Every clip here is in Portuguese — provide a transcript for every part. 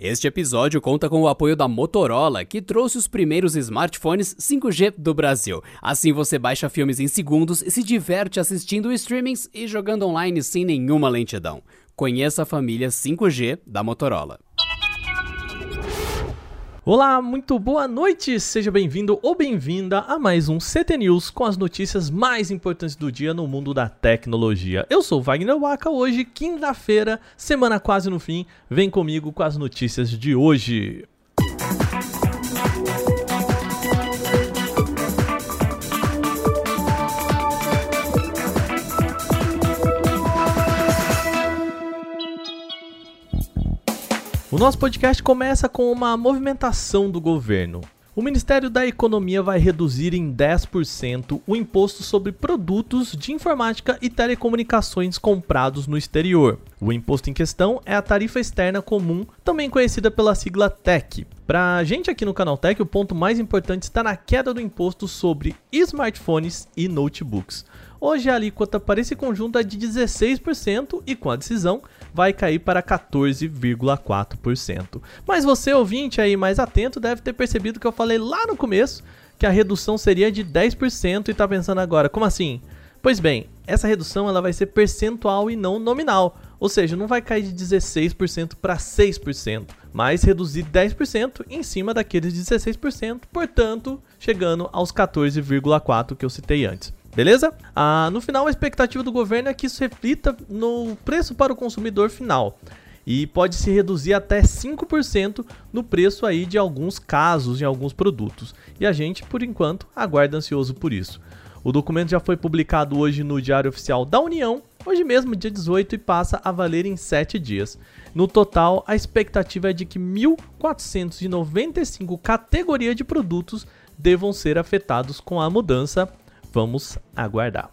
Este episódio conta com o apoio da Motorola, que trouxe os primeiros smartphones 5G do Brasil. Assim você baixa filmes em segundos e se diverte assistindo streamings e jogando online sem nenhuma lentidão. Conheça a família 5G da Motorola. Olá, muito boa noite! Seja bem-vindo ou bem-vinda a mais um CT News com as notícias mais importantes do dia no mundo da tecnologia. Eu sou Wagner Waka, hoje, quinta-feira, semana quase no fim. Vem comigo com as notícias de hoje. O nosso podcast começa com uma movimentação do governo. O Ministério da Economia vai reduzir em 10% o imposto sobre produtos de informática e telecomunicações comprados no exterior. O imposto em questão é a tarifa externa comum, também conhecida pela sigla TEC. Para a gente aqui no Canal Tech, o ponto mais importante está na queda do imposto sobre smartphones e notebooks. Hoje a alíquota para esse conjunto é de 16% e com a decisão vai cair para 14,4%. Mas você, ouvinte aí mais atento, deve ter percebido que eu falei lá no começo que a redução seria de 10% e está pensando agora, como assim? Pois bem, essa redução ela vai ser percentual e não nominal, ou seja, não vai cair de 16% para 6%, mas reduzir 10% em cima daqueles 16%, portanto, chegando aos 14,4% que eu citei antes. Beleza? Ah, no final, a expectativa do governo é que isso reflita no preço para o consumidor final e pode se reduzir até 5% no preço aí de alguns casos em alguns produtos. E a gente, por enquanto, aguarda ansioso por isso. O documento já foi publicado hoje no Diário Oficial da União, hoje mesmo, dia 18, e passa a valer em 7 dias. No total, a expectativa é de que 1.495 categorias de produtos devam ser afetados com a mudança Vamos aguardar.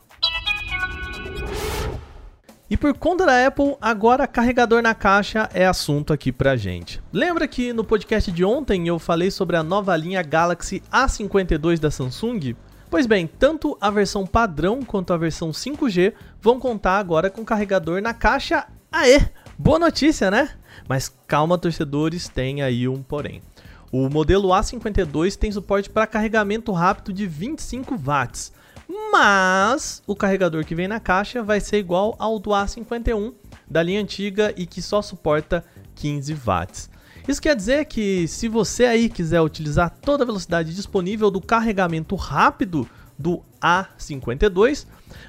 E por conta da Apple, agora carregador na caixa é assunto aqui pra gente. Lembra que no podcast de ontem eu falei sobre a nova linha Galaxy A52 da Samsung? Pois bem, tanto a versão padrão quanto a versão 5G vão contar agora com carregador na caixa. Aê! Boa notícia, né? Mas calma, torcedores, tem aí um porém. O modelo A52 tem suporte para carregamento rápido de 25 watts mas o carregador que vem na caixa vai ser igual ao do A51 da linha antiga e que só suporta 15 watts. Isso quer dizer que se você aí quiser utilizar toda a velocidade disponível do carregamento rápido do A52,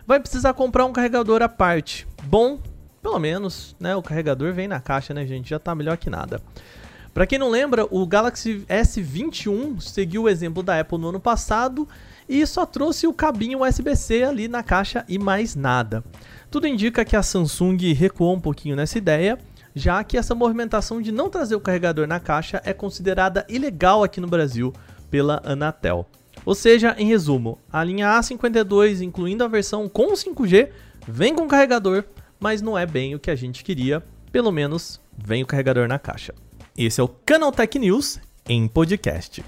vai precisar comprar um carregador à parte. Bom, pelo menos, né, o carregador vem na caixa, né, gente? Já tá melhor que nada. Para quem não lembra, o Galaxy S21 seguiu o exemplo da Apple no ano passado e só trouxe o cabinho USB-C ali na caixa e mais nada. Tudo indica que a Samsung recuou um pouquinho nessa ideia, já que essa movimentação de não trazer o carregador na caixa é considerada ilegal aqui no Brasil pela Anatel. Ou seja, em resumo, a linha A52, incluindo a versão com 5G, vem com carregador, mas não é bem o que a gente queria, pelo menos vem o carregador na caixa. Esse é o Canal Tech News em podcast.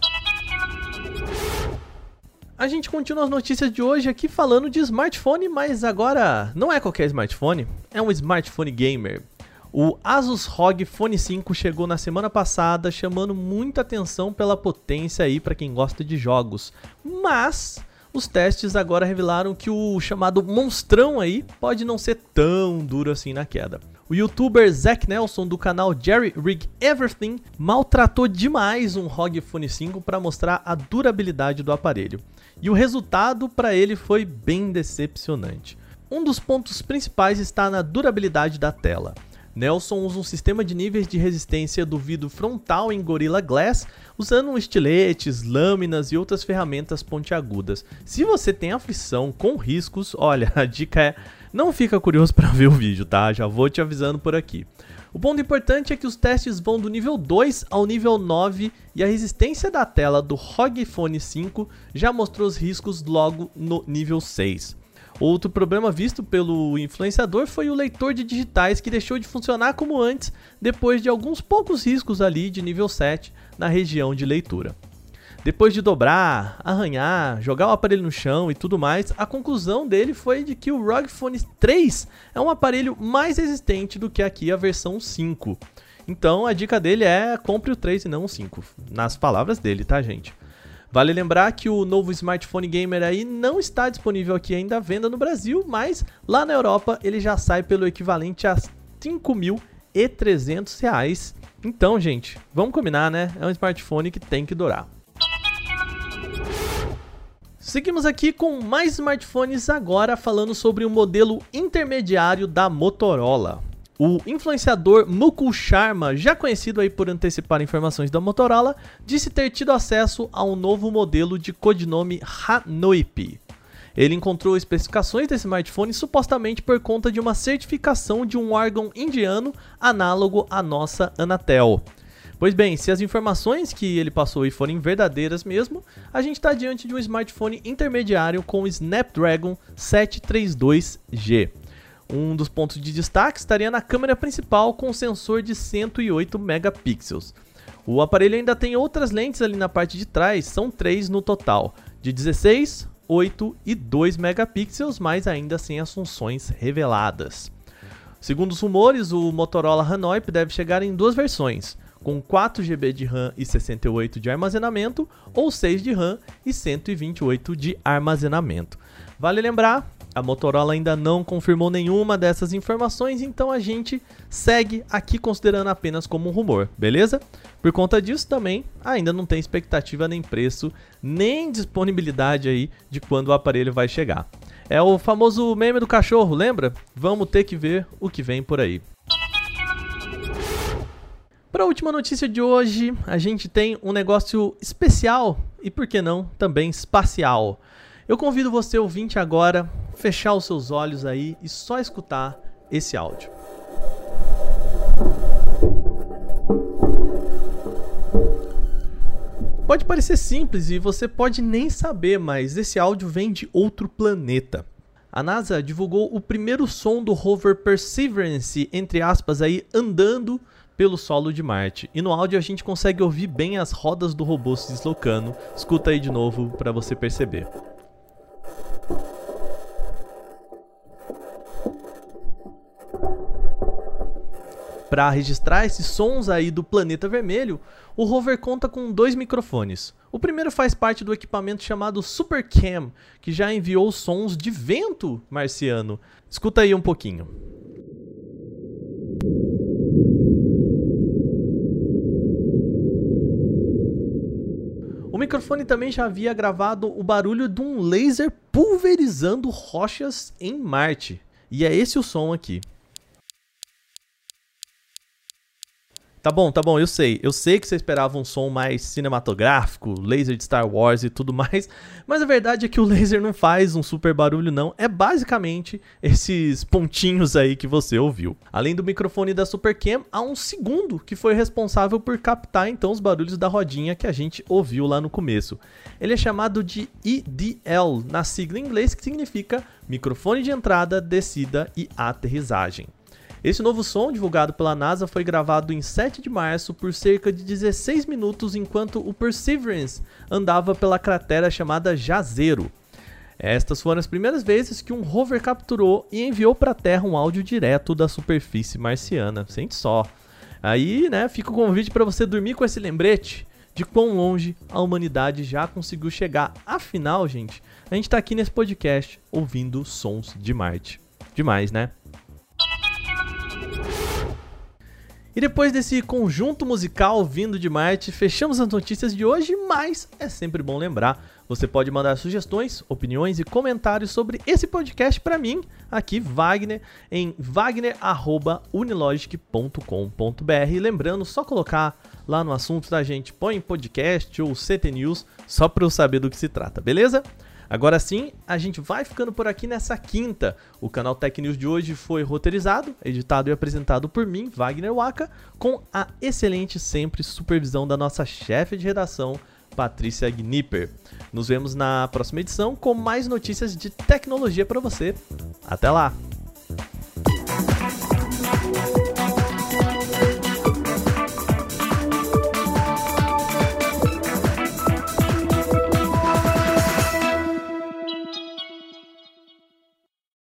A gente continua as notícias de hoje aqui falando de smartphone, mas agora não é qualquer smartphone, é um smartphone gamer. O Asus ROG Phone 5 chegou na semana passada, chamando muita atenção pela potência aí para quem gosta de jogos. Mas os testes agora revelaram que o chamado monstrão aí pode não ser tão duro assim na queda. O youtuber Zack Nelson do canal Jerry Rig Everything maltratou demais um ROG Phone 5 para mostrar a durabilidade do aparelho. E o resultado para ele foi bem decepcionante. Um dos pontos principais está na durabilidade da tela. Nelson usa um sistema de níveis de resistência do vidro frontal em Gorilla Glass, usando estiletes, lâminas e outras ferramentas pontiagudas. Se você tem aflição com riscos, olha, a dica é não fica curioso para ver o vídeo, tá? Já vou te avisando por aqui. O ponto importante é que os testes vão do nível 2 ao nível 9 e a resistência da tela do ROG Phone 5 já mostrou os riscos logo no nível 6. Outro problema visto pelo influenciador foi o leitor de digitais que deixou de funcionar como antes depois de alguns poucos riscos ali de nível 7 na região de leitura. Depois de dobrar, arranhar, jogar o aparelho no chão e tudo mais, a conclusão dele foi de que o ROG Phone 3 é um aparelho mais resistente do que aqui a versão 5. Então a dica dele é compre o 3 e não o 5. Nas palavras dele, tá, gente? Vale lembrar que o novo smartphone gamer aí não está disponível aqui ainda à venda no Brasil, mas lá na Europa ele já sai pelo equivalente a R$ 5.300. Então, gente, vamos combinar, né? É um smartphone que tem que durar. Seguimos aqui com mais smartphones agora falando sobre o modelo intermediário da Motorola. O influenciador Mukul Sharma, já conhecido aí por antecipar informações da Motorola, disse ter tido acesso a um novo modelo de codinome Hanoip. Ele encontrou especificações desse smartphone supostamente por conta de uma certificação de um órgão indiano análogo à nossa Anatel. Pois bem, se as informações que ele passou aí forem verdadeiras mesmo, a gente está diante de um smartphone intermediário com o Snapdragon 732G. Um dos pontos de destaque estaria na câmera principal com sensor de 108 megapixels. O aparelho ainda tem outras lentes ali na parte de trás, são três no total, de 16, 8 e 2 megapixels, mas ainda sem as funções reveladas. Segundo os rumores, o Motorola Hanoip deve chegar em duas versões, com 4 GB de RAM e 68 de armazenamento, ou 6 de RAM e 128 de armazenamento. Vale lembrar a Motorola ainda não confirmou nenhuma dessas informações, então a gente segue aqui considerando apenas como um rumor, beleza? Por conta disso também ainda não tem expectativa nem preço, nem disponibilidade aí de quando o aparelho vai chegar. É o famoso meme do cachorro, lembra? Vamos ter que ver o que vem por aí. Para a última notícia de hoje, a gente tem um negócio especial e por que não também espacial. Eu convido você ouvinte agora fechar os seus olhos aí e só escutar esse áudio. Pode parecer simples e você pode nem saber, mas esse áudio vem de outro planeta. A NASA divulgou o primeiro som do rover Perseverance, entre aspas, aí andando pelo solo de Marte. E no áudio a gente consegue ouvir bem as rodas do robô se deslocando. Escuta aí de novo para você perceber. Para registrar esses sons aí do planeta vermelho, o rover conta com dois microfones. O primeiro faz parte do equipamento chamado SuperCam, que já enviou sons de vento marciano. Escuta aí um pouquinho. O microfone também já havia gravado o barulho de um laser pulverizando rochas em Marte. E é esse o som aqui. Tá bom, tá bom, eu sei. Eu sei que você esperava um som mais cinematográfico, laser de Star Wars e tudo mais, mas a verdade é que o laser não faz um super barulho não, é basicamente esses pontinhos aí que você ouviu. Além do microfone da Supercam, há um segundo que foi responsável por captar então os barulhos da rodinha que a gente ouviu lá no começo. Ele é chamado de IDL, na sigla em inglês que significa microfone de entrada, descida e aterrissagem. Esse novo som, divulgado pela NASA, foi gravado em 7 de março por cerca de 16 minutos enquanto o Perseverance andava pela cratera chamada Jazero. Estas foram as primeiras vezes que um rover capturou e enviou para a Terra um áudio direto da superfície marciana. Sente só. Aí, né, fica o convite para você dormir com esse lembrete de quão longe a humanidade já conseguiu chegar. Afinal, gente, a gente está aqui nesse podcast ouvindo sons de Marte. Demais, né? E depois desse conjunto musical vindo de Marte, fechamos as notícias de hoje, mas é sempre bom lembrar, você pode mandar sugestões, opiniões e comentários sobre esse podcast para mim, aqui Wagner, em wagner@unilogic.com.br. Lembrando, só colocar lá no assunto da gente, põe podcast ou CT News, só para eu saber do que se trata, beleza? Agora sim, a gente vai ficando por aqui nessa quinta. O canal Tech News de hoje foi roteirizado, editado e apresentado por mim, Wagner Waka, com a excelente sempre supervisão da nossa chefe de redação, Patrícia Gnipper. Nos vemos na próxima edição com mais notícias de tecnologia para você. Até lá!